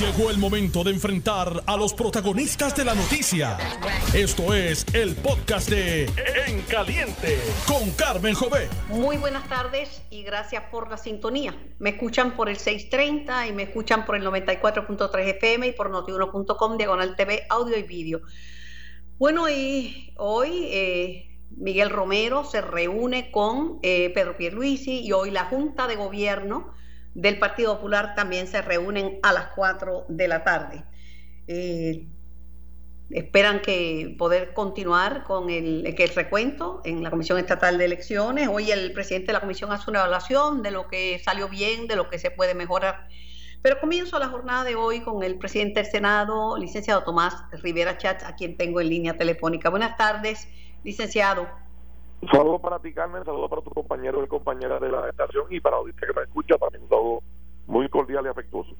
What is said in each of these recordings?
Llegó el momento de enfrentar a los protagonistas de la noticia. Esto es el podcast de En Caliente con Carmen Jové. Muy buenas tardes y gracias por la sintonía. Me escuchan por el 630 y me escuchan por el 94.3 FM y por notiuno.com, diagonal TV, audio y vídeo. Bueno, y hoy eh, Miguel Romero se reúne con eh, Pedro Pierluisi y hoy la Junta de Gobierno del Partido Popular también se reúnen a las 4 de la tarde. Eh, esperan que poder continuar con el, el, recuento en la Comisión Estatal de Elecciones. Hoy el presidente de la Comisión hace una evaluación de lo que salió bien, de lo que se puede mejorar. Pero comienzo la jornada de hoy con el presidente del Senado, licenciado Tomás Rivera Chatz, a quien tengo en línea telefónica. Buenas tardes, licenciado. Un saludo para ti, Carmen, un saludo para tu compañero y compañera de la estación y para la que me escucha, también un saludo muy cordial y afectuoso.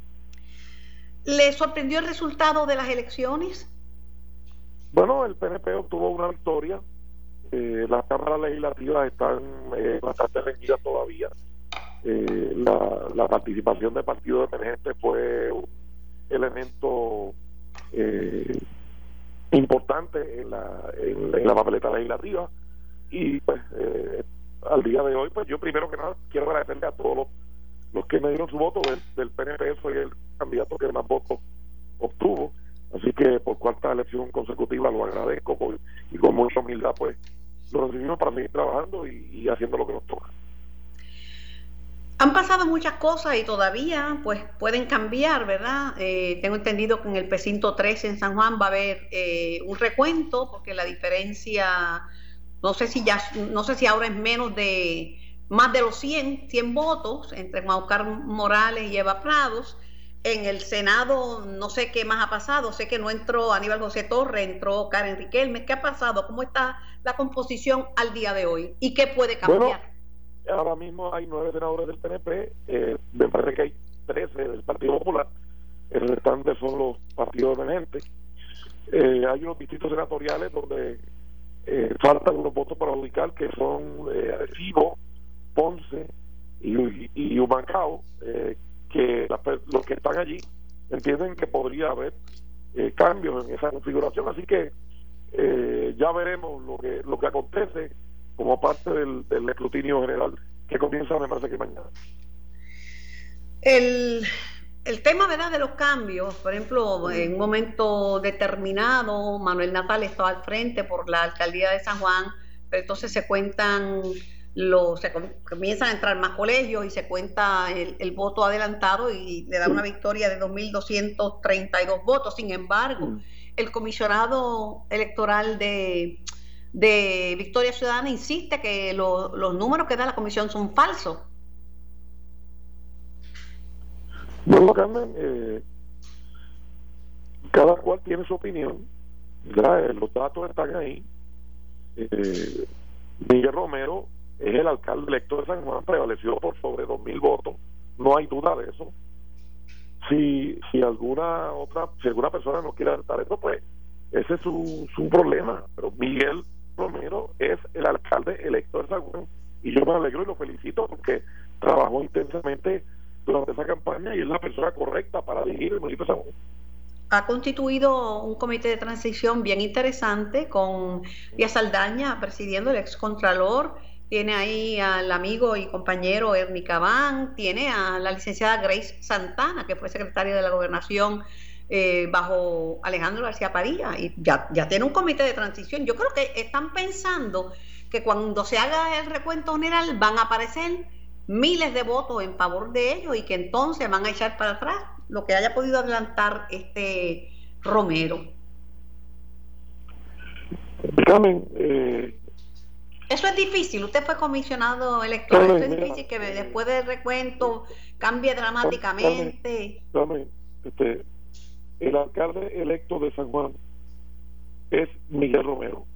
¿Le sorprendió el resultado de las elecciones? Bueno, el PNP obtuvo una victoria. Eh, las cámaras legislativas están eh, bastante reñidas todavía. Eh, la, la, participación de partidos emergentes fue un elemento eh, importante en la, en, en la papeleta legislativa y pues eh, al día de hoy pues yo primero que nada quiero agradecerle a todos los, los que me dieron su voto del, del PNP soy el candidato que más votos obtuvo así que por cuarta elección consecutiva lo agradezco y con mucha humildad pues lo recibimos para seguir trabajando y, haciendo lo que nos toca han pasado muchas cosas y todavía pues pueden cambiar, ¿verdad? Eh, tengo entendido que en el precinto 13 en San Juan va a haber eh, un recuento porque la diferencia no sé si ya, no sé si ahora es menos de más de los 100, 100 votos entre Maucar Morales y Eva Prados. En el Senado no sé qué más ha pasado, sé que no entró Aníbal José Torre, entró Karen Riquelme. ¿Qué ha pasado? ¿Cómo está la composición al día de hoy? ¿Y qué puede cambiar? Bueno, ahora mismo hay nueve senadores del PNP, eh, me parece que hay 13 del Partido Popular, el restante son los partidos emergentes. Eh, hay unos distritos senatoriales donde eh, faltan unos votos para ubicar que son eh, Ponce y, y, Humancao, eh, que los que están allí entienden que podría haber eh, cambios en esa configuración, así que eh, ya veremos lo que lo que acontece como parte del, del escrutinio general que comienza me parece que mañana. El el tema ¿verdad? de los cambios, por ejemplo, en un momento determinado, Manuel Natal estaba al frente por la alcaldía de San Juan, pero entonces se cuentan los, se comienzan a entrar más colegios y se cuenta el, el voto adelantado y le da una victoria de 2.232 votos. Sin embargo, el comisionado electoral de, de Victoria Ciudadana insiste que lo, los números que da la comisión son falsos. Bueno, Carmen, eh, cada cual tiene su opinión, ¿verdad? los datos están ahí. Eh, Miguel Romero es el alcalde electo de San Juan, prevaleció por sobre dos mil votos, no hay duda de eso. Si, si alguna otra, si alguna persona no quiere aceptar eso, pues ese es su, su problema. Pero Miguel Romero es el alcalde electo de San Juan y yo me alegro y lo felicito porque trabajó intensamente durante esa campaña y es la persona correcta para dirigir el municipio de. Ha constituido un comité de transición bien interesante con Díaz Saldaña presidiendo el excontralor. Tiene ahí al amigo y compañero Ernie Cabán, tiene a la licenciada Grace Santana, que fue secretaria de la gobernación eh, bajo Alejandro García Padilla, y ya, ya tiene un comité de transición. Yo creo que están pensando que cuando se haga el recuento general van a aparecer miles de votos en favor de ellos y que entonces van a echar para atrás lo que haya podido adelantar este Romero. Carmen, eh, eso es difícil. Usted fue comisionado electoral. Carmen, Eso es difícil que después del recuento cambie dramáticamente. Carmen, este, el alcalde electo de San Juan es Miguel Romero.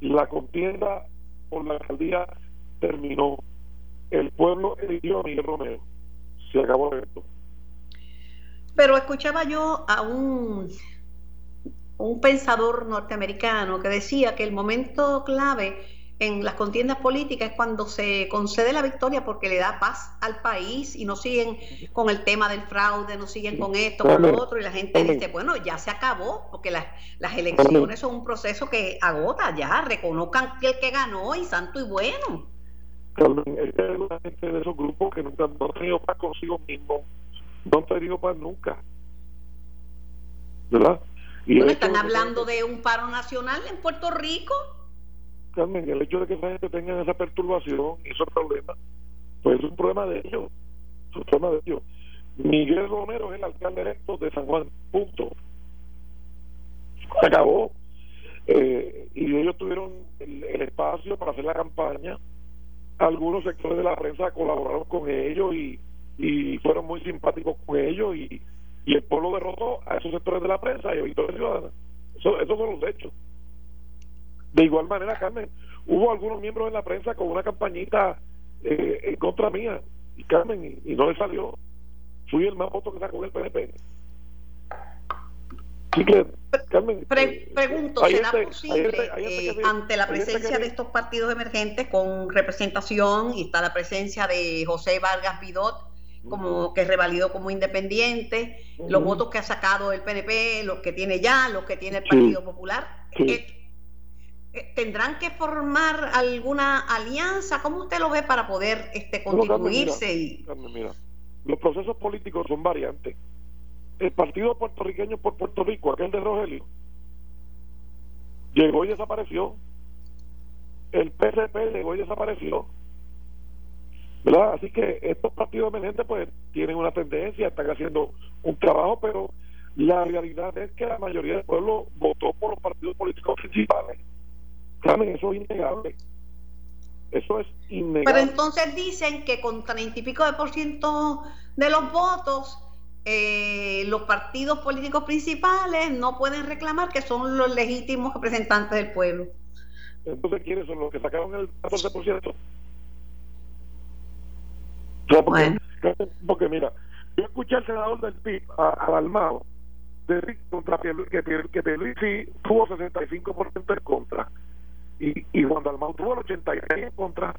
La contienda por la alcaldía terminó el pueblo eligió a Miguel Romero. Se acabó evento. Pero escuchaba yo a un, un pensador norteamericano que decía que el momento clave en las contiendas políticas es cuando se concede la victoria porque le da paz al país y no siguen con el tema del fraude, no siguen con esto, con lo otro, y la gente dice, bueno, ya se acabó, porque las, las elecciones son un proceso que agota, ya reconozcan que el que ganó y santo y bueno. Es una gente de esos grupos que nunca no han tenido paz consigo mismo, no han tenido paz nunca. ¿Verdad? Y están hablando de un paro nacional en Puerto Rico Carmen, el hecho de que esa gente tenga esa perturbación y esos problemas, pues es un problema de ellos. Es un problema de ellos. Miguel Romero es el alcalde electo de San Juan, punto. acabó. Eh, y ellos tuvieron el, espacio para hacer la campaña. Algunos sectores de la prensa colaboraron con ellos y, y fueron muy simpáticos con ellos y, y el pueblo derrotó a esos sectores de la prensa y a Victoria Ciudadana. Eso, esos son los hechos. De igual manera, Carmen, hubo algunos miembros en la prensa con una campañita eh, en contra mía, y Carmen, y, no le salió. Fui el más voto que sacó el PNP. Así que, Carmen, eh, pregunto, ¿será posible eh, ante la presencia de estos partidos emergentes con representación y está la presencia de José Vargas Vidot como que revalidó como independiente, los votos que ha sacado el PNP, los que tiene ya, los que tiene el Partido Popular? Eh, tendrán que formar alguna alianza. ¿Cómo usted lo ve para poder este, constituirse? y... mira, los procesos políticos son variantes. El partido puertorriqueño por Puerto Rico, aquel de Rogelio, llegó y desapareció. El PCP llegó y desapareció. ¿verdad? Así que estos partidos emergentes pues tienen una tendencia, están haciendo un trabajo, pero la realidad es que la mayoría del pueblo votó por los partidos políticos principales eso es innegable. Eso es innegable. Pero entonces dicen que con treinta y pico de por ciento de los votos, eh, los partidos políticos principales no pueden reclamar que son los legítimos representantes del pueblo. Entonces, ¿quiénes son los que sacaron el 14%? porque, porque, mira, yo escuché al senador del PIB, a, decir contra que, que, que tuvo 65% en contra y, y Juan Dalmau tuvo el 86 en contra,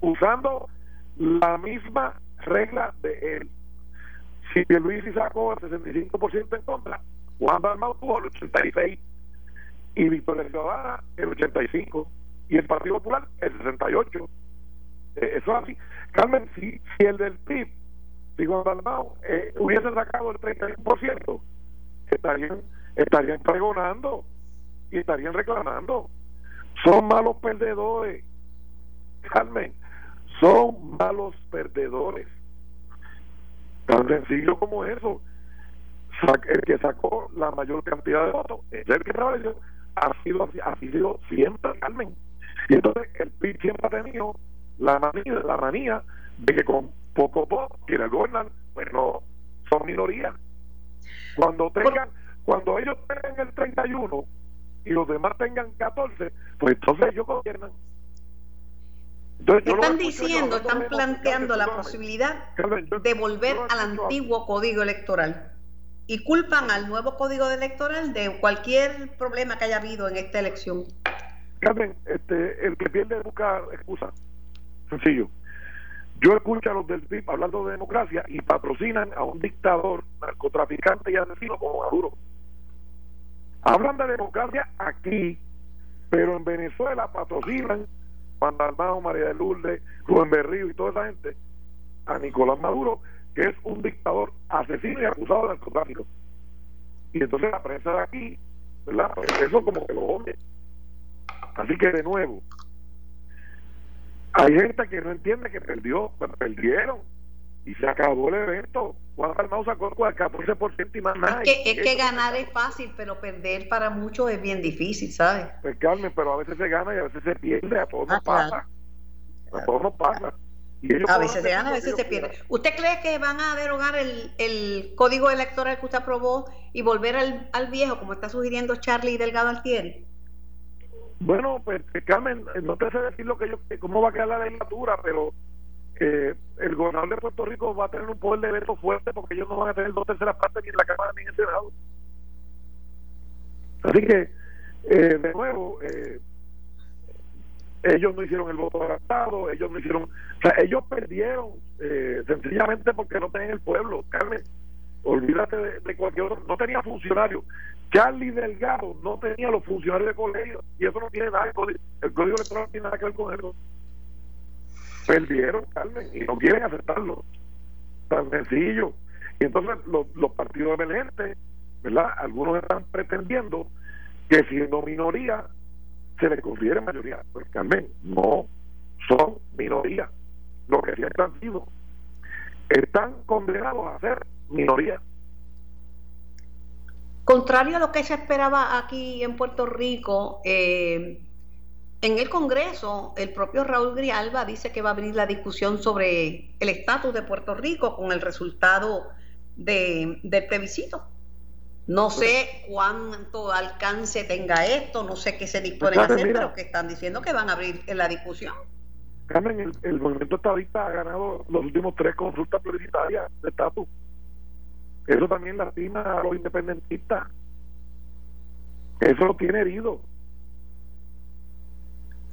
usando la misma regla de él. Si Luis sacó el 65% en contra, Juan Dalmau tuvo el 86 y Victoria Ciudadana el 85 y el Partido Popular el 68. Eh, eso es así. Carmen, si, si el del PIB, si Juan Dalmau eh, hubiese sacado el 31%, estarían, estarían pregonando y estarían reclamando son malos perdedores. Carmen, son malos perdedores. Tan sencillo como eso. El que sacó la mayor cantidad de votos es el que trabajó. Ha sido, ha sido siempre, Carmen. Y entonces el PIB siempre ha tenido la manía, la manía de que con poco poco quienes gobernan, pues no, son minorías. Cuando tengan, cuando ellos tengan el 31 y los demás tengan 14, pues entonces ellos gobiernan. Están diciendo, están planteando la posibilidad de volver al antiguo código electoral y culpan al nuevo código electoral de cualquier problema que haya habido en esta elección. Carmen, este, el que pierde busca excusa. Sencillo. Yo escucho a los del PIB hablando de democracia y patrocinan a un dictador, narcotraficante y asesino como Maduro. Hablan de democracia aquí, pero en Venezuela patrocinan Juan Dalmao, María de Lourdes, Rubén Berrío y toda esa gente a Nicolás Maduro, que es un dictador asesino y acusado de narcotráfico. Y entonces la prensa de aquí, ¿verdad? Pues eso como que lo oye. Así que de nuevo, hay gente que no entiende que perdió, perdieron y se acabó el evento. Juan Dalmau sacó el 14% y más nada. Es que, es que ganar es fácil, pero perder para muchos es bien difícil, ¿sabes? Pues Carmen, pero a veces se gana y a veces se pierde, a todos nos ah, pasa. A todos nos pasa. a veces se gana, a veces se pierde. ¿Usted cree que van a derogar el, el código electoral que usted aprobó y volver al, al viejo, como está sugiriendo Charlie Delgado Altieri? Bueno, pues Carmen, no te sé decir lo que yo, cómo va a quedar la legislatura, pero eh, el gobernador de Puerto Rico va a tener un poder de veto fuerte porque ellos no van a tener dos terceras partes ni en la Cámara ni en el Senado. Así que, eh, de nuevo, eh, ellos no hicieron el voto adelantado, ellos no hicieron, o sea, ellos perdieron eh, sencillamente porque no tenían el pueblo, Carmen, olvídate de, cualquier otro, no tenía funcionarios. Charlie Delgado no tenía los funcionarios de colegio y eso no tiene nada, el código, el código electoral no tiene nada que ver con eso. Perdieron, Carmen, y no quieren aceptarlo. Tan sencillo. Y entonces los, los partidos emergentes, ¿verdad? Algunos están pretendiendo que siendo minoría se les considere mayoría. Pues Carmen, no son minoría. Lo que siempre han sido. Están condenados a ser minoría. Contrario a lo que se esperaba aquí en Puerto Rico, eh, en el Congreso, el propio Raúl Grialba dice que va a abrir la discusión sobre el estatus de Puerto Rico con el resultado de, del plebiscito. No sé cuánto alcance tenga esto, no sé qué se disponen a hacer, pero que están diciendo que van a abrir la discusión. Carmen, el, movimiento estadista ha ganado los últimos tres consultas plebiscitarias de estatus. Eso también lastima a los independentistas. Eso lo tiene herido.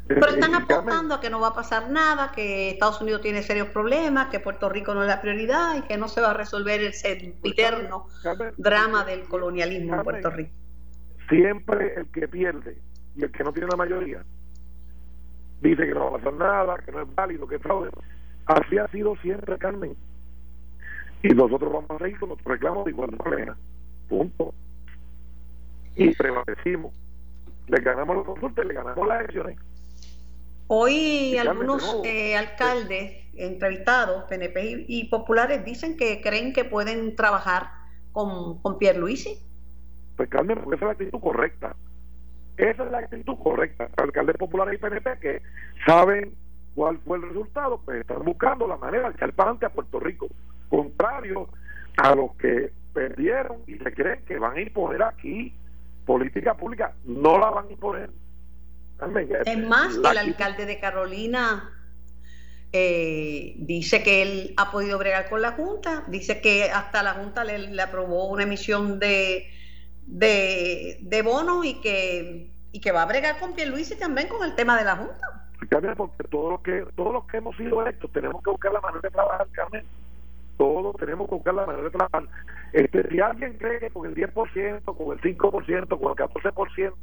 Pero están apostando a que no va a pasar nada, que Estados Unidos tiene serios problemas, que Puerto Rico no es la prioridad y que no se va a resolver el eterno drama del colonialismo en Puerto Rico. Siempre el que pierde y el que no tiene la mayoría dice que no va a pasar nada, que no es válido, que es fraude. Así ha sido siempre, Carmen. Y nosotros vamos a seguir con nuestros reclamos de igualdad plena. Punto. Y prevalecimos. Le ganamos los consultas, le ganamos las elecciones. Hoy algunos eh, alcaldes entrevistados, PNP y, populares, dicen que creen que pueden trabajar con, con Pierluisi. Pues Carmen, esa es la actitud correcta. Esa es la actitud correcta. Alcaldes populares y PNP que saben cuál fue el resultado, pues están buscando la manera de echar para adelante a Puerto Rico. Contrario a los que perdieron y se creen que van a imponer aquí política pública, no la van a imponer es más, el alcalde de Carolina eh, dice que él ha podido bregar con la Junta, dice que hasta la Junta le, aprobó una emisión de, de, de bonos y que, y que va a bregar con Pierluisi también con el tema de la Junta. porque todos los que, todos los que hemos sido electos tenemos que buscar la manera de trabajar, Carmen. Todos tenemos que buscar la manera de trabajar. Este, si alguien cree que con el 10%, con el 5%, con el 14%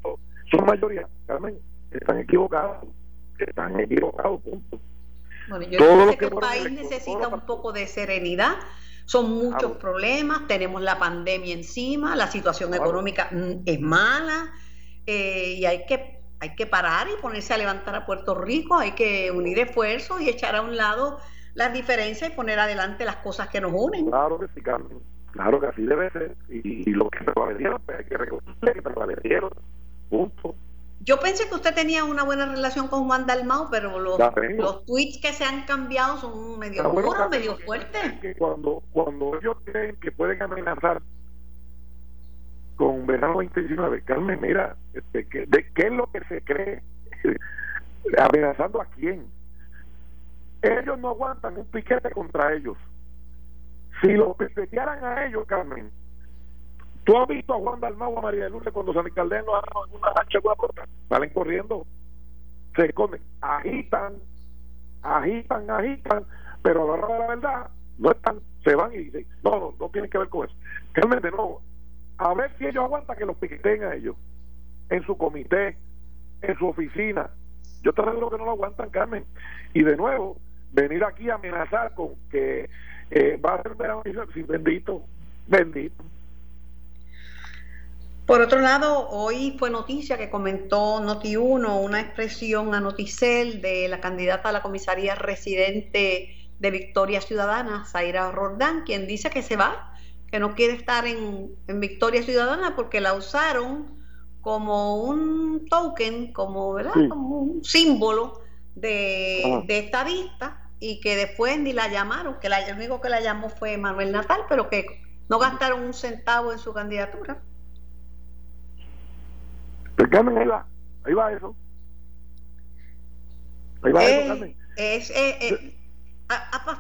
son mayoría, Carmen, están equivocados, están equivocados, punto. Bueno, yo creo que el país necesita un poco de serenidad. Son muchos problemas, tenemos la pandemia encima, la situación económica mm, es mala eh, y hay que hay que parar y ponerse a levantar a Puerto Rico, hay que unir esfuerzos y echar a un lado las diferencias y poner adelante las cosas que nos unen. Claro que sí, Carmen. Claro que así debe ser. Y, lo que prevalecieron, pues hay que reconocer que prevalecieron. Punto. Yo pensé que usted tenía una buena relación con Juan Dalmau, pero los, los tweets que se han cambiado son medio duros, medio fuertes. Que cuando, cuando ellos creen que pueden amenazar con verano 2019, Carmen, mira, este, ¿de qué es lo que se cree? ¿Amenazando a quién? Ellos no aguantan un piquete contra ellos. Si los piquetearan a ellos, Carmen, ¿Tú has visto a Juan Dalmau a María de Lourdes cuando San Caldeno en una lancha puerta? Salen corriendo, se esconden, agitan, agitan, agitan, pero a la hora de la verdad no están, se van y dicen, no, no, no tienen que ver con eso. Realmente no. A ver si ellos aguantan que los piqueten a ellos, en su comité, en su oficina. Yo te aseguro que no lo aguantan, Carmen. Y de nuevo, venir aquí a amenazar con que eh, va a ser verano, bendito, bendito. Por otro lado, hoy fue noticia que comentó Noti1 una expresión a Noticel de la candidata a la comisaría residente de Victoria Ciudadana, Zaira Rordán, quien dice que se va, que no quiere estar en, Victoria Ciudadana porque la usaron como un token, como, ¿verdad? como un símbolo de, de estadista y que después ni la llamaron, que la, el único que la llamó fue Manuel Natal, pero que no gastaron un centavo en su candidatura. Pues Carmen, ahí va, ahí va eso. Ahí va eso, Carmen. Es, eh, eh,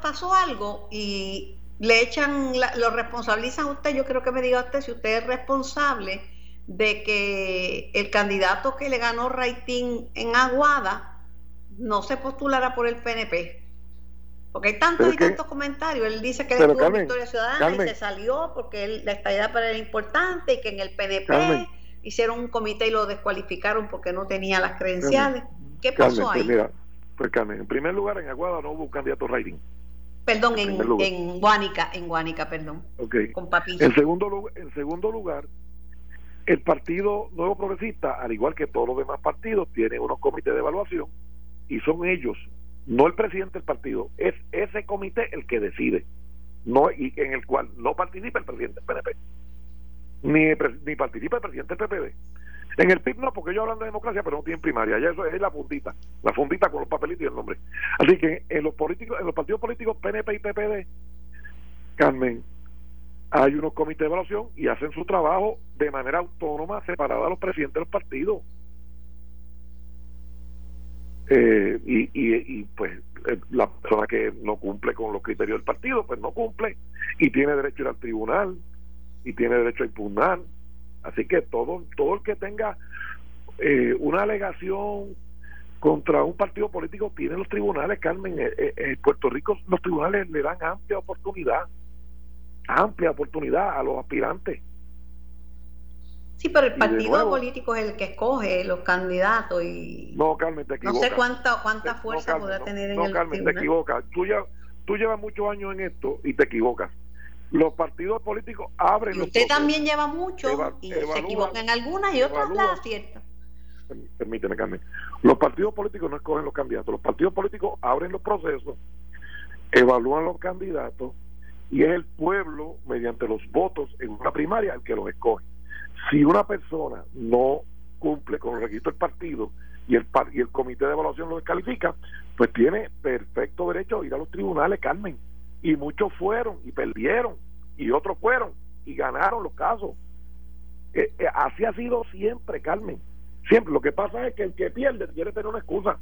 pasó algo y le echan, lo responsabilizan a usted, yo creo que me diga usted si usted es responsable de que el candidato que le ganó rating en Aguada no se postulara por el PNP. Porque hay tantos y tantos comentarios. Él dice que él estuvo en Victoria Ciudadana y se salió porque la estabilidad para él era importante y que en el PNP hicieron un comité y lo descualificaron porque no tenía las credenciales. ¿Qué pasó pues ahí? mira, pues Carmen, en primer lugar en Aguada no hubo un candidato rating. Perdón, en, en, Guánica, en Guánica, perdón. Okay. Con Papilla. En segundo, en segundo lugar, el Partido Nuevo Progresista, al igual que todos los demás partidos, tiene unos comités de evaluación y son ellos, no el presidente del partido, es ese comité el que decide, no y en el cual no participa el presidente del PNP, ni, ni participa el presidente del PPD. En el PIB no, porque ellos hablan de democracia, pero no tienen primaria. Ya eso es la fundita, la fundita con los papelitos y el nombre. Así que en los políticos, en los partidos políticos PNP y PPD, Carmen, hay unos comités de evaluación y hacen su trabajo de manera autónoma, separada a los presidentes de los partidos. Eh, y, y, pues eh, la persona que no cumple con los criterios del partido, pues no cumple y tiene derecho a ir al tribunal y tiene derecho a impugnar. Así que todo, todo el que tenga eh, una alegación contra un partido político tiene los tribunales, Carmen. En Puerto Rico los tribunales le dan amplia oportunidad, amplia oportunidad a los aspirantes. Sí, pero el partido político es el que escoge los candidatos y no, Carmen, te equivocas. No sé cuánta cuánta fuerza podrá tener en no, el Carmen, te equivocas. Tú, ya, tú llevas muchos años en esto y te equivocas. Los partidos políticos abren. Y usted también lleva mucho y se equivoca en algunas y otras las acierta. Permíteme, Carmen. Los partidos políticos no escogen los candidatos. Los partidos políticos abren los procesos, evalúan los candidatos y es el pueblo, mediante los votos en una primaria, el que los escoge si una persona no cumple con el registro del partido y el, y el comité de evaluación lo descalifica, pues tiene perfecto derecho a ir a los tribunales, Carmen. Y muchos fueron y perdieron, y otros fueron y ganaron los casos. Eh, eh, así ha sido siempre, Carmen. Siempre. Lo que pasa es que el que pierde quiere tener una excusa.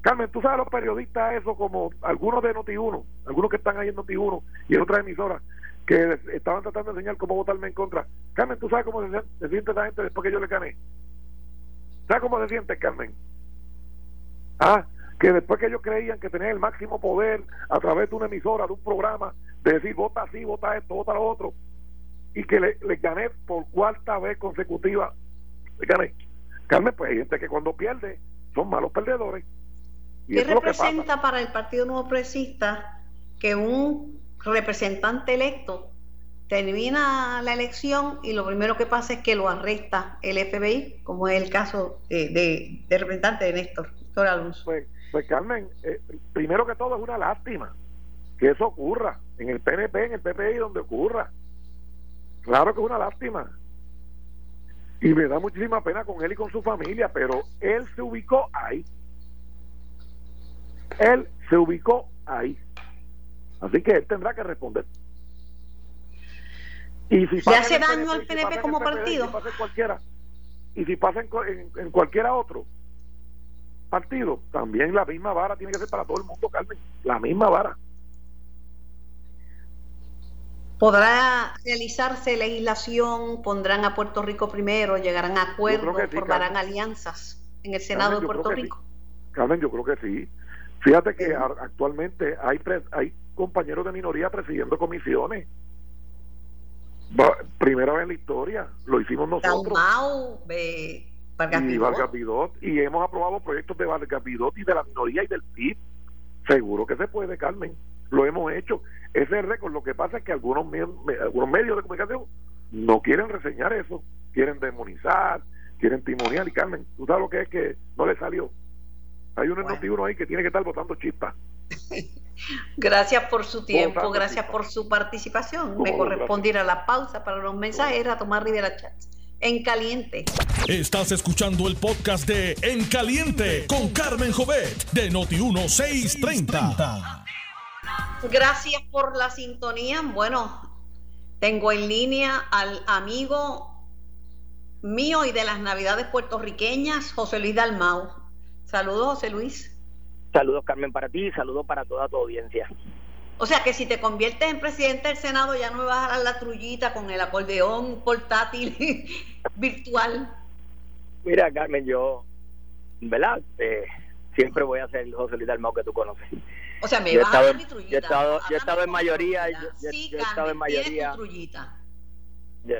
Carmen, tú sabes los periodistas, eso como algunos de Noti1, algunos que están ahí en Noti1 y en otras emisoras, que estaban tratando de enseñar cómo votarme en contra. Carmen, ¿tú sabes cómo se, siente esa gente después que yo le gané? ¿Sabes cómo se siente, Carmen? Ah, que después que ellos creían que tenían el máximo poder a través de una emisora, de un programa, de decir vota así, vota esto, vota lo otro, y que le, gané por cuarta vez consecutiva, le gané. Carmen, pues hay gente que cuando pierde son malos perdedores. ¿Qué representa para el Partido Nuevo Progresista que un representante electo termina la elección y lo primero que pasa es que lo arresta el FBI, como es el caso de, representante de Néstor, Néstor Alonso. Pues, pues Carmen, eh, primero que todo es una lástima que eso ocurra en el PNP, en el PPI, donde ocurra. Claro que es una lástima. Y me da muchísima pena con él y con su familia, pero él se ubicó ahí. Él se ubicó ahí. Así que él tendrá que responder. Y si ¿Le hace daño al PNP como partido? Y si cualquiera, y si pasa en, en, cualquiera otro partido, también la misma vara tiene que ser para todo el mundo, Carmen. La misma vara. ¿Podrá realizarse legislación? ¿Pondrán a Puerto Rico primero? ¿Llegarán a acuerdos? ¿Formarán alianzas en el Senado de Puerto Rico? Carmen, yo creo que sí. Fíjate que actualmente hay, hay compañeros de minoría presidiendo comisiones. primera vez en la historia, lo hicimos nosotros. Y Vargas y hemos aprobado proyectos de Vargas y de la minoría y del PIB. Seguro que se puede, Carmen. Lo hemos hecho. Ese es récord. Lo que pasa es que algunos, algunos medios de comunicación no quieren reseñar eso. Quieren demonizar, quieren timoniar. Y Carmen, ¿tú sabes lo que es que no le salió? Hay un bueno. ahí que tiene que estar votando chispas. Gracias por su tiempo, gracias por su participación. Me corresponde ir a la pausa para los mensajes a tomar Rivera Chats. En Caliente. Estás escuchando el podcast de En Caliente con Carmen Jovet de Noti1630. Gracias por la sintonía. Bueno, tengo en línea al amigo mío y de las Navidades puertorriqueñas, José Luis Dalmau. Saludos, José Luis. Saludos, Carmen, para ti y saludos para toda tu audiencia. O sea que si te conviertes en presidente del Senado ya no me vas a dar la trullita con el acordeón portátil virtual. Mira, Carmen, yo, ¿verdad? Eh, siempre voy a ser el José Luis Dalmau que tú conoces. O sea, me vas a dar mi trullita. Yo he estado, yo he estado en mayoría. Yo, sí, yo he estado en mayoría.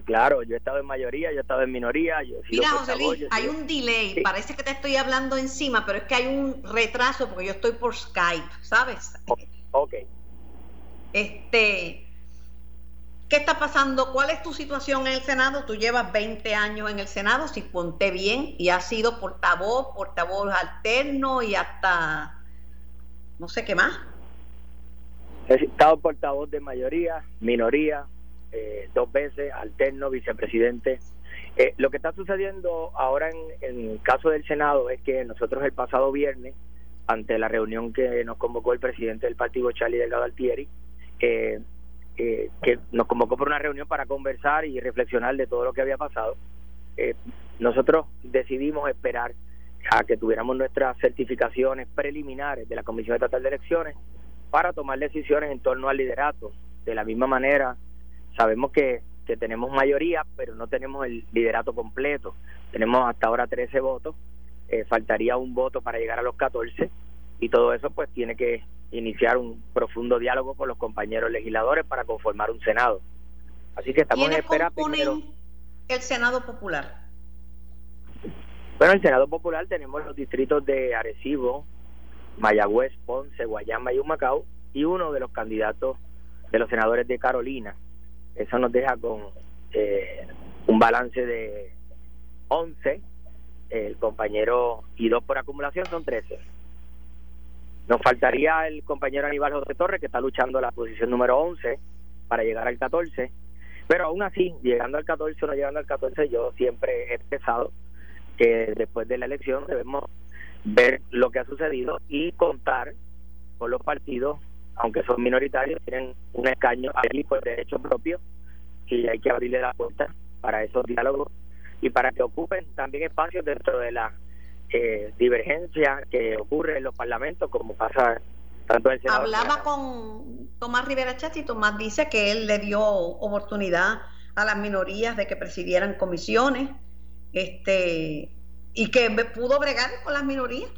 claro, yo he estado en mayoría, yo he estado en minoría. Yo Mira, José Luis, hay un delay. Parece que te estoy hablando encima, pero es que hay un retraso porque yo estoy por Skype, ¿sabes? Ok. Este, ¿Qué está pasando? ¿Cuál es tu situación en el Senado? Tú llevas 20 años en el Senado, si ponte bien, y has sido portavoz, portavoz alterno y hasta no sé qué más. He estado portavoz de mayoría, minoría, eh, dos veces, alterno, vicepresidente. Eh, lo que está sucediendo ahora en, el caso del Senado es que nosotros el pasado viernes, ante la reunión que nos convocó el presidente del partido, Charlie Delgado Altieri, eh, eh, que nos convocó por una reunión para conversar y reflexionar de todo lo que había pasado. Eh, nosotros decidimos esperar a que tuviéramos nuestras certificaciones preliminares de la Comisión Estatal de Elecciones para tomar decisiones en torno al liderato. De la misma manera, sabemos que, que tenemos mayoría, pero no tenemos el liderato completo. Tenemos hasta ahora 13 votos, eh, faltaría un voto para llegar a los 14 y todo eso pues tiene que iniciar un profundo diálogo con los compañeros legisladores para conformar un Senado. Así que estamos en espera primero. el Senado Popular? Bueno, el Senado Popular tenemos los distritos de Arecibo, Mayagüez, Ponce, Guayama y Humacao y uno de los candidatos de los senadores de Carolina. Eso nos deja con eh, un balance de 11, el compañero y dos por acumulación son 13. Nos faltaría el compañero Aníbal José Torres, que está luchando la posición número 11 para llegar al 14. Pero aún así, llegando al 14 o no llegando al 14, yo siempre he expresado que después de la elección debemos ver lo que ha sucedido y contar con los partidos, aunque son minoritarios, tienen un escaño allí por derecho propio y hay que abrirle la puerta para esos diálogos y para que ocupen también espacios dentro de la eh, divergencia que ocurre en los parlamentos, como pasa tanto en el Senado. Hablaba con Tomás Rivera Chat y Tomás dice que él le dio oportunidad a las minorías de que presidieran comisiones este y que pudo bregar con las minorías.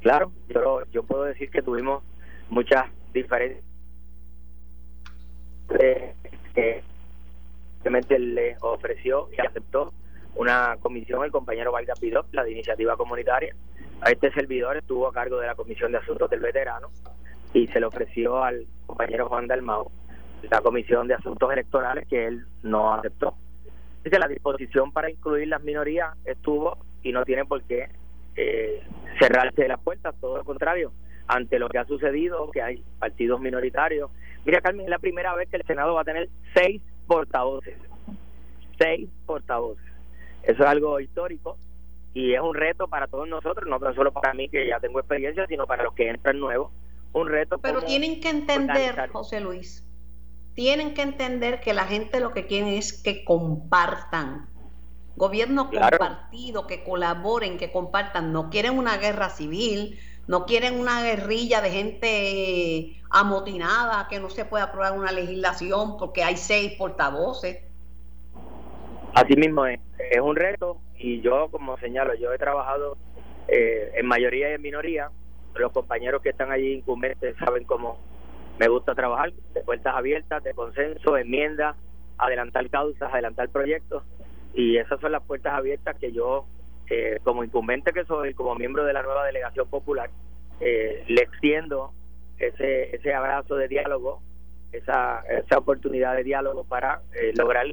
Claro, yo, yo puedo decir que tuvimos muchas diferencias. Eh, eh, le ofreció y aceptó una comisión el compañero Vargas Pidó, la de iniciativa comunitaria. A este servidor estuvo a cargo de la Comisión de Asuntos del Veterano y se le ofreció al compañero Juan Dalmao la Comisión de Asuntos Electorales que él no aceptó. Así la disposición para incluir las minorías estuvo y no tiene por qué eh, cerrarse las puertas, todo lo contrario, ante lo que ha sucedido, que hay partidos minoritarios. Mira, Carmen, es la primera vez que el Senado va a tener seis portavoces. Seis portavoces. Eso es algo histórico y es un reto para todos nosotros, no tan solo para mí que ya tengo experiencia, sino para los que entran nuevos. Un reto. Pero tienen que entender, José Luis, tienen que entender que la gente lo que quiere es que compartan. Gobierno compartido, que colaboren, que compartan. No quieren una guerra civil, no quieren una guerrilla de gente amotinada, que no se pueda aprobar una legislación porque hay seis portavoces. Así mismo es, es un reto y yo, como señalo, yo he trabajado eh, en mayoría y en minoría. Los compañeros que están allí incumbentes saben cómo me gusta trabajar, de puertas abiertas, de consenso, enmiendas, adelantar causas, adelantar proyectos y esas son las puertas abiertas que yo, eh, como incumbente que soy, como miembro de la nueva delegación popular, eh, le extiendo ese, ese abrazo de diálogo, esa, esa oportunidad de diálogo para lograr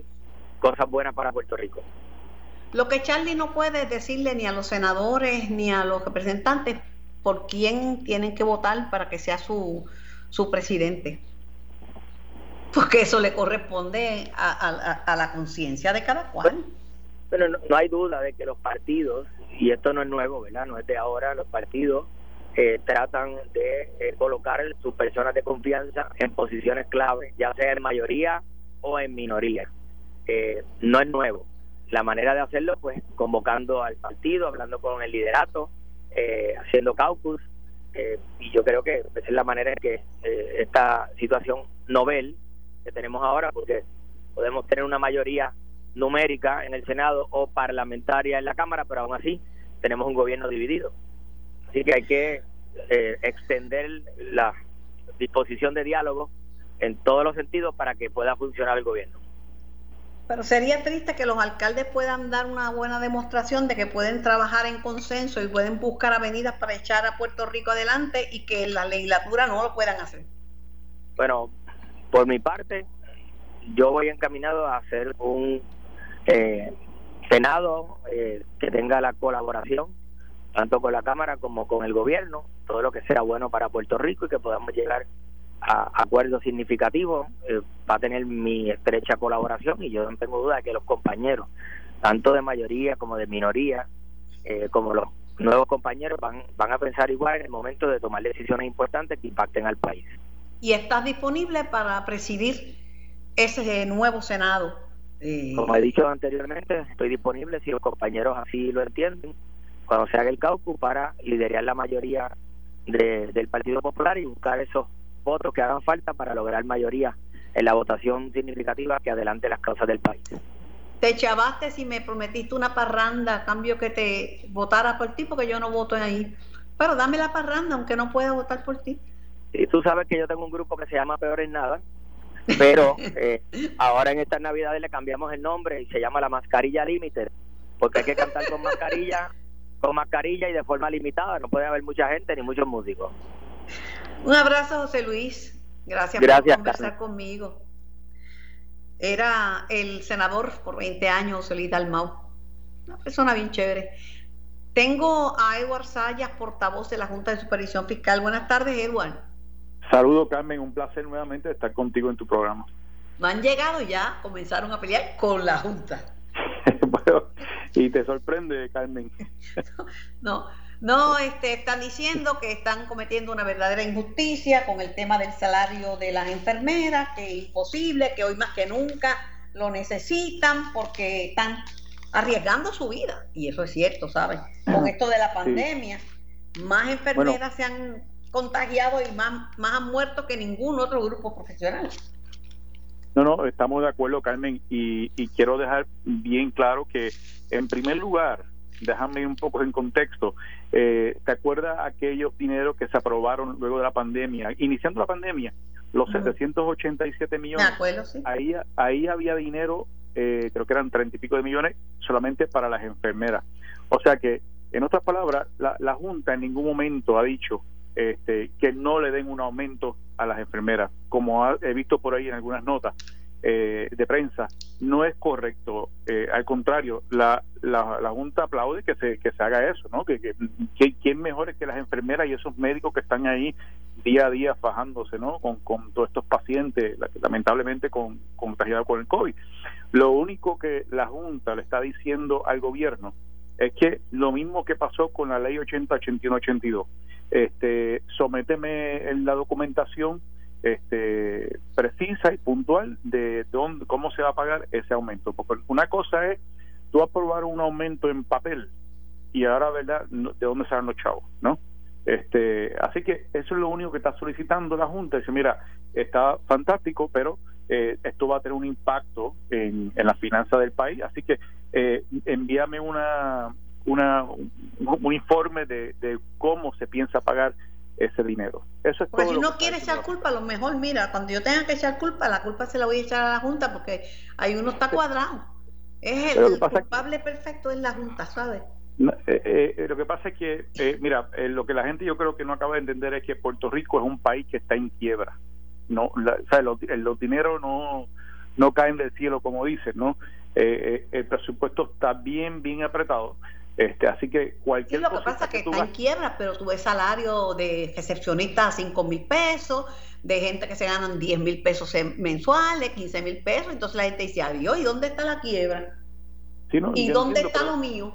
cosas buenas para Puerto Rico. Lo que Charlie no puede decirle ni a los senadores ni a los representantes por quién tienen que votar para que sea su, su presidente. Porque eso le corresponde a, la conciencia de cada cual. Pero no, hay duda de que los partidos, y esto no es nuevo, ¿verdad? No es de ahora, los partidos eh, tratan de eh, colocar sus personas de confianza en posiciones clave, ya sea en mayoría o en minoría. Eh, no es nuevo. La manera de hacerlo, pues, convocando al partido, hablando con el liderato, eh, haciendo caucus, eh, y yo creo que esa es la manera en que esta situación novel que tenemos ahora, porque podemos tener una mayoría numérica en el Senado o parlamentaria en la Cámara, pero aún así tenemos un gobierno dividido. Así que hay que eh, extender la disposición de diálogo en todos los sentidos para que pueda funcionar el gobierno. Pero sería triste que los alcaldes puedan dar una buena demostración de que pueden trabajar en consenso y pueden buscar avenidas para echar a Puerto Rico adelante y que la legislatura no lo puedan hacer. Bueno, por mi parte, yo voy encaminado a hacer un eh, Senado eh, que tenga la colaboración tanto con la Cámara como con el gobierno, todo lo que sea bueno para Puerto Rico y que podamos llegar a acuerdos significativos, eh, va a tener mi estrecha colaboración y yo no tengo duda de que los compañeros, tanto de mayoría como de minoría, eh, como los nuevos compañeros, van, van a pensar igual en el momento de tomar decisiones importantes que impacten al país. ¿Y estás disponible para presidir ese nuevo Senado? Eh, como he dicho anteriormente, estoy disponible si los compañeros así lo entienden cuando se haga el caucus para liderar la mayoría del Partido Popular y buscar esos votos que hagan falta para lograr mayoría en la votación significativa que adelante las causas del país. Te chavaste si me prometiste una parranda a cambio que te votara por ti, porque yo no voto ahí. Pero dame la parranda, aunque no pueda votar por ti. Y tú sabes que yo tengo un grupo que se llama Peor en Nada, pero eh, ahora en estas navidades le cambiamos el nombre y se llama La Mascarilla Límite, porque hay que cantar con mascarilla con mascarilla y de forma limitada. No puede haber mucha gente ni muchos músicos. Un abrazo, José Luis. Gracias, por conversar conmigo. Era el senador por 20 años, José Luis Dalmau. Una persona bien chévere. Tengo a Edward Sayas, portavoz de la Junta de Supervisión Fiscal. Buenas tardes, Edward. Saludo, Carmen. Un placer nuevamente estar contigo en tu programa. No han llegado ya, comenzaron a pelear con la Junta. y te sorprende, Carmen. no, no, este, están diciendo que están cometiendo una verdadera injusticia con el tema del salario de las enfermeras, que es imposible, que hoy más que nunca lo necesitan porque están arriesgando su vida. Y eso es cierto, ¿sabes? Con esto de la pandemia, más enfermeras se han contagiado y más, más han muerto que ningún otro grupo profesional. No, no, estamos de acuerdo, Carmen, y, quiero dejar bien claro que, en primer lugar, déjame un poco en contexto, eh, ¿te acuerdas aquellos dineros que se aprobaron luego de la pandemia, iniciando la pandemia? Los 787 millones. De acuerdo, sí. Ahí, ahí había dinero, eh, creo que eran treinta y pico de millones, solamente para las enfermeras. O sea que, en otras palabras, la, la Junta en ningún momento ha dicho este, que no le den un aumento a las enfermeras, como he visto por ahí en algunas notas eh, de prensa, no es correcto. Eh, al contrario, la, la, Junta aplaude que se, que se haga eso, ¿no? Que, que, ¿Quién mejor es que las enfermeras y esos médicos que están ahí día a día fajándose, ¿no? Con, con todos estos pacientes, lamentablemente con, contagiados con el COVID. Lo único que la Junta le está diciendo al gobierno es que lo mismo que pasó con la ley 80, 81, 82, este, sométeme en la documentación este, precisa y puntual de dónde, cómo se va a pagar ese aumento. Porque una cosa es tú aprobar un aumento en papel y ahora, ¿verdad?, de dónde salen los chavos, ¿no? Este, así que eso es lo único que está solicitando la Junta. Dice, mira, está fantástico, pero eh, esto va a tener un impacto en, en la finanza del país. Así que eh, envíame una, una, un, informe de, cómo se piensa pagar ese dinero. Eso es porque si no quiere echar culpa, a lo mejor, mira, cuando yo tenga que echar culpa, la culpa se la voy a echar a la Junta porque ahí uno está cuadrado. Es el, culpable perfecto es la Junta, ¿sabes? Eh, eh, lo que pasa es que, eh, mira, lo que la gente yo creo que no acaba de entender es que Puerto Rico es un país que está en quiebra. No, o sea, los, los dineros no, no caen del cielo, como dicen, ¿no? el presupuesto está bien, bien apretado este, así que cualquier sí, lo que pasa es que, está en quiebra, pero tú ves salario de recepcionista a 5 mil pesos, de gente que se ganan 10 mil pesos mensuales, 15 mil pesos, entonces la gente dice, adiós, ¿y dónde está la quiebra? ¿Y dónde está lo mío?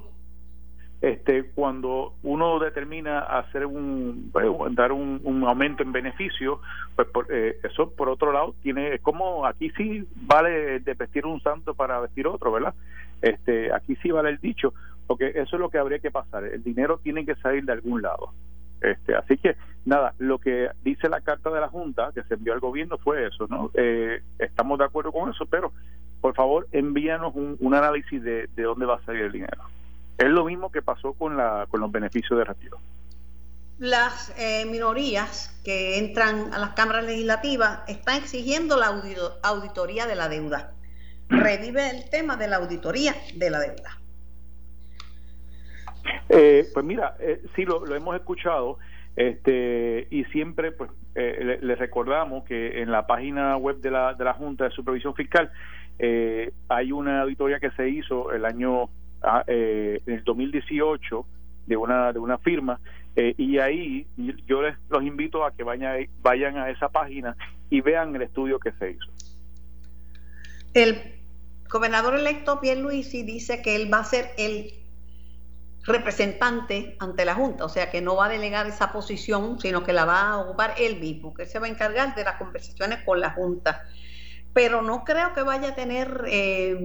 Este, cuando uno determina hacer un pues, dar un, aumento en beneficio pues eh, eso por otro lado tiene como aquí sí vale de vestir un santo para vestir otro verdad este aquí sí vale el dicho porque eso es lo que habría que pasar. El dinero tiene que salir de algún lado. Este, así que nada, lo que dice la carta de la Junta que se envió al gobierno fue eso, ¿no? Eh, estamos de acuerdo con eso, pero por favor envíanos un, análisis de, de, dónde va a salir el dinero. Es lo mismo que pasó con la con los beneficios de retiro. las eh, minorías que entran a las cámaras legislativas están exigiendo la auditoría de la deuda. Revive el tema de la auditoría de la deuda. Eh, pues mira, eh, sí lo, hemos escuchado este y siempre pues eh, le, recordamos que en la página web de la, de la Junta de Supervisión Fiscal eh, hay una auditoría que se hizo el año ah, en el 2018 de una de una firma y ahí yo les los invito a que vayan vayan a esa página y vean el estudio que se hizo. El gobernador electo Pierluisi dice que él va a ser el representante ante la Junta, o sea que no va a delegar esa posición, sino que la va a ocupar él mismo, que él se va a encargar de las conversaciones con la Junta. Pero no creo que vaya a tener eh,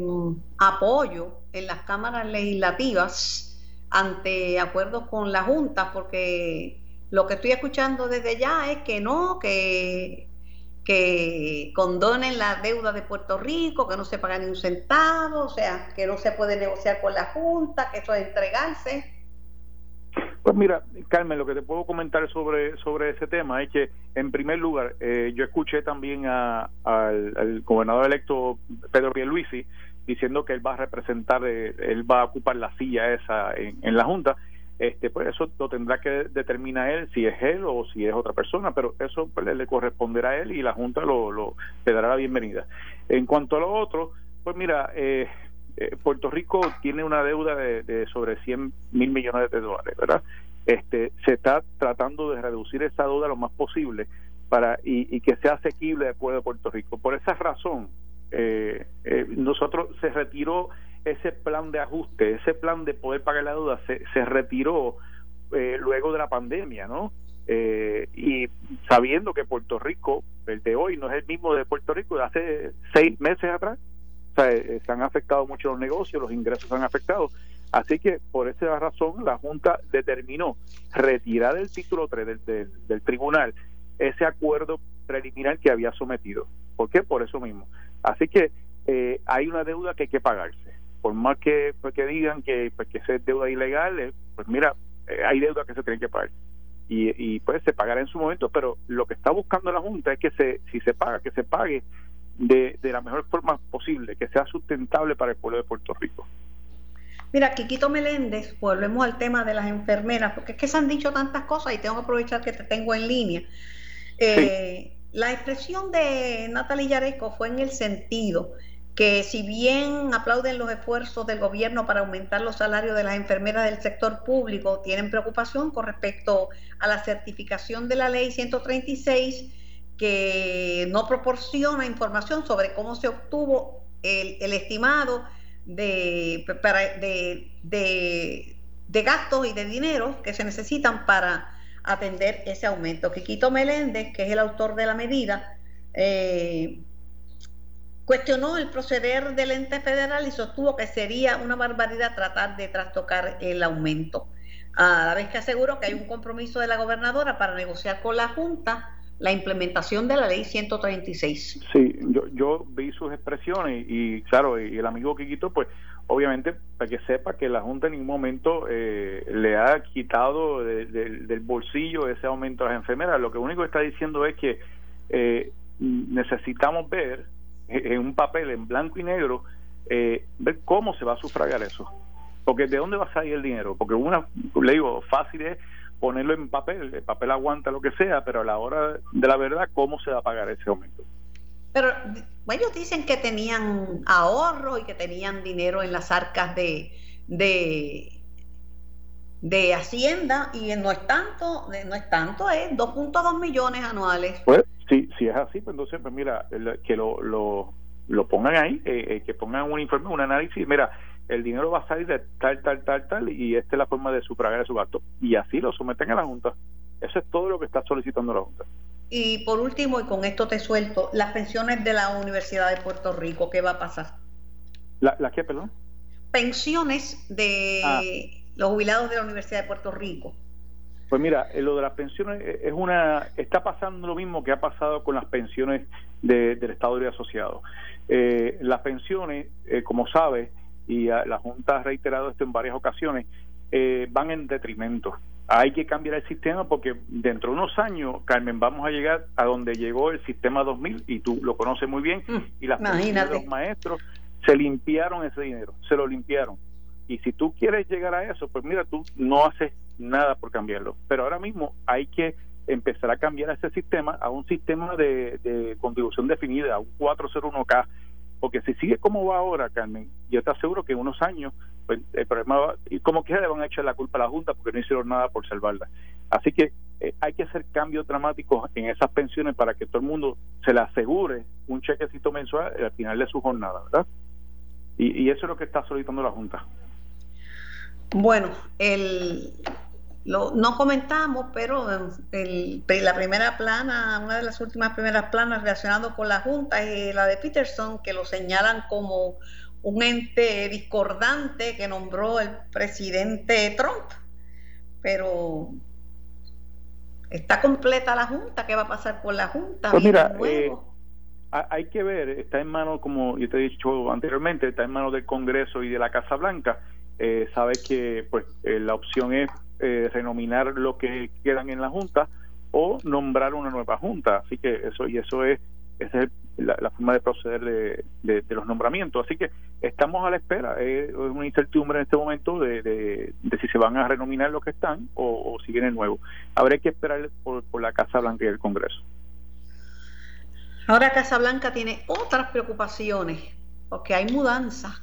apoyo en las cámaras legislativas ante acuerdos con la Junta, porque lo que estoy escuchando desde ya es que no, que que condonen la deuda de Puerto Rico, que no se paga ni un centavo, o sea, que no se puede negociar con la Junta, que eso es entregarse. Pues mira, Carmen, lo que te puedo comentar sobre, sobre ese tema es que, en primer lugar, eh, yo escuché también al, gobernador electo Pedro Pierluisi diciendo que él va a representar, eh, él va a ocupar la silla esa en la Junta, este pues eso lo tendrá que determinar él si es él o si es otra persona pero eso pues, le, corresponderá a él y la junta lo, lo le dará la bienvenida. En cuanto a lo otro pues mira eh, eh Puerto Rico tiene una deuda de, sobre 100 mil millones de dólares verdad este se está tratando de reducir esa deuda lo más posible para y, y que sea asequible al pueblo de Puerto Rico. Por esa razón eh, eh, nosotros se retiró ese plan de ajuste, ese plan de poder pagar la deuda se, se retiró eh, luego de la pandemia, ¿no? Eh, y sabiendo que Puerto Rico, el de hoy, no es el mismo de Puerto Rico de hace seis meses atrás, o sea, eh, se han afectado mucho los negocios, los ingresos se han afectado. Así que por esa razón la Junta determinó retirar del título 3 del, del tribunal ese acuerdo preliminar que había sometido. ¿Por qué? Por eso mismo. Así que eh, hay una deuda que hay que pagarse por más que, pues, que digan que, pues, que es deuda ilegal, eh, pues mira, eh, hay deuda que se tiene que pagar. Y, y pues se pagará en su momento, pero lo que está buscando la Junta es que se, si se paga, que se pague de, de la mejor forma posible, que sea sustentable para el pueblo de Puerto Rico. Mira, Quiquito Meléndez, volvemos al tema de las enfermeras, porque es que se han dicho tantas cosas y tengo que aprovechar que te tengo en línea. Eh, la expresión de Natalia Yareco fue en el sentido que si bien aplauden los esfuerzos del gobierno para aumentar los salarios de las enfermeras del sector público, tienen preocupación con respecto a la certificación de la ley 136 que no proporciona información sobre cómo se obtuvo el, estimado de, de, de, gastos y de dinero que se necesitan para atender ese aumento. Quiquito Meléndez, que es el autor de la medida, eh, Cuestionó el proceder del ente federal y sostuvo que sería una barbaridad tratar de trastocar el aumento. A la vez que aseguró que hay un compromiso de la gobernadora para negociar con la Junta la implementación de la ley 136. Sí, yo, yo vi sus expresiones y, claro, y el amigo Quiquito, pues obviamente para que sepa que la Junta en ningún momento eh, le ha quitado del bolsillo ese aumento a las enfermeras. Lo que único que está diciendo es que eh, necesitamos ver en un papel en blanco y negro, eh, ver cómo se va a sufragar eso. Porque de dónde va a salir el dinero? Porque una, le digo, fácil es ponerlo en papel, el papel aguanta lo que sea, pero a la hora de la verdad, ¿cómo se va a pagar ese aumento? Pero ellos dicen que tenían ahorro y que tenían dinero en las arcas de, de, de Hacienda y no es tanto, no es tanto, es 2.2 millones anuales. Pues si, si es así, pues entonces, pues mira, que lo, lo, lo pongan ahí, eh, eh, que pongan un informe, un análisis, mira, el dinero va a salir de tal, tal, tal, tal, y esta es la forma de sufragar su gasto. Y así lo someten a la Junta. Eso es todo lo que está solicitando la Junta. Y por último, y con esto te suelto, las pensiones de la Universidad de Puerto Rico, ¿qué va a pasar? ¿La, la qué, perdón? Pensiones de ah. Los jubilados de la Universidad de Puerto Rico. Pues mira, eh, lo de las pensiones eh, es una está pasando lo mismo que ha pasado con las pensiones del Estado de Asociado. Eh, las pensiones, como sabe, y la Junta ha reiterado esto en varias ocasiones, eh, van en detrimento. Hay que cambiar el sistema porque dentro de unos años, Carmen, vamos a llegar a donde llegó el sistema 2000 y tú lo conoces muy bien Mm, y las pensiones de los maestros se limpiaron ese dinero, se lo limpiaron. Y si tú quieres llegar a eso, pues mira, tú no haces nada por cambiarlo. Pero ahora mismo hay que empezar a cambiar ese sistema a un sistema de, de contribución definida, a un 401k. Porque si sigue como va ahora, Carmen, yo te aseguro que en unos años, pues el problema va, y como quiera le van a echar la culpa a la Junta porque no hicieron nada por salvarla. Así que eh, hay que hacer cambios dramáticos en esas pensiones para que todo el mundo se le asegure un chequecito mensual al final de su jornada, ¿verdad? Y, y eso es lo que está solicitando la Junta. Bueno, el, lo, no comentamos, pero el- la primera plana, una de las últimas primeras planas relacionado con la Junta es la de Peterson, que lo señalan como un ente discordante que nombró el presidente Trump. Pero está completa la Junta, ¿qué va a pasar con la Junta? Pues ¿Viene mira? Ha- Hay que ver, está en manos, como yo te he dicho anteriormente, está en manos del Congreso y de la Casa Blanca. Eh, sabes que pues eh, la opción es eh, renominar lo que quedan en la Junta o nombrar una nueva Junta. Así que eso y eso es esa es la, la forma de proceder de, de- de los nombramientos. Así que estamos a la espera. Es una incertidumbre en este momento de, de- de si se van a renominar los que están o, o si viene nuevo. Habrá que esperar por, por la Casa Blanca y el Congreso. Ahora Casablanca tiene otras preocupaciones, porque hay mudanza.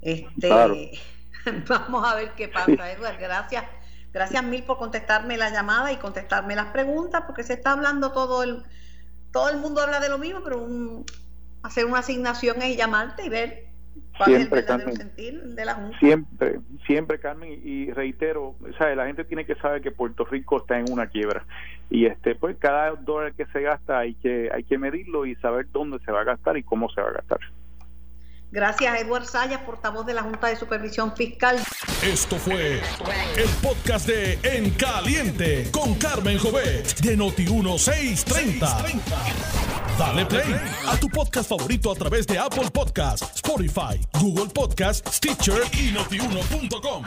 Este, Claro. Vamos a ver qué pasa, Edward. Gracias, gracias mil por contestarme la llamada y contestarme las preguntas, porque se está hablando todo el, todo el mundo habla de lo mismo, pero un- hacer una asignación es llamarte y ver cuál Siempre, es el Carmen. sentir de la Junta. Siempre, siempre, Carmen, y reitero, ¿sabe? la gente tiene que saber que Puerto Rico está en una quiebra y este, pues cada dólar que se gasta hay que hay que medirlo y saber dónde se va a gastar y cómo se va a gastar. Gracias, Edward Sayas, portavoz de la Junta de Supervisión Fiscal. Esto fue el podcast de En Caliente con Carmen Jovet de Noti1630. Dale play a tu podcast favorito a través de Apple Podcasts, Spotify, Google Podcasts, Stitcher y notiuno.com.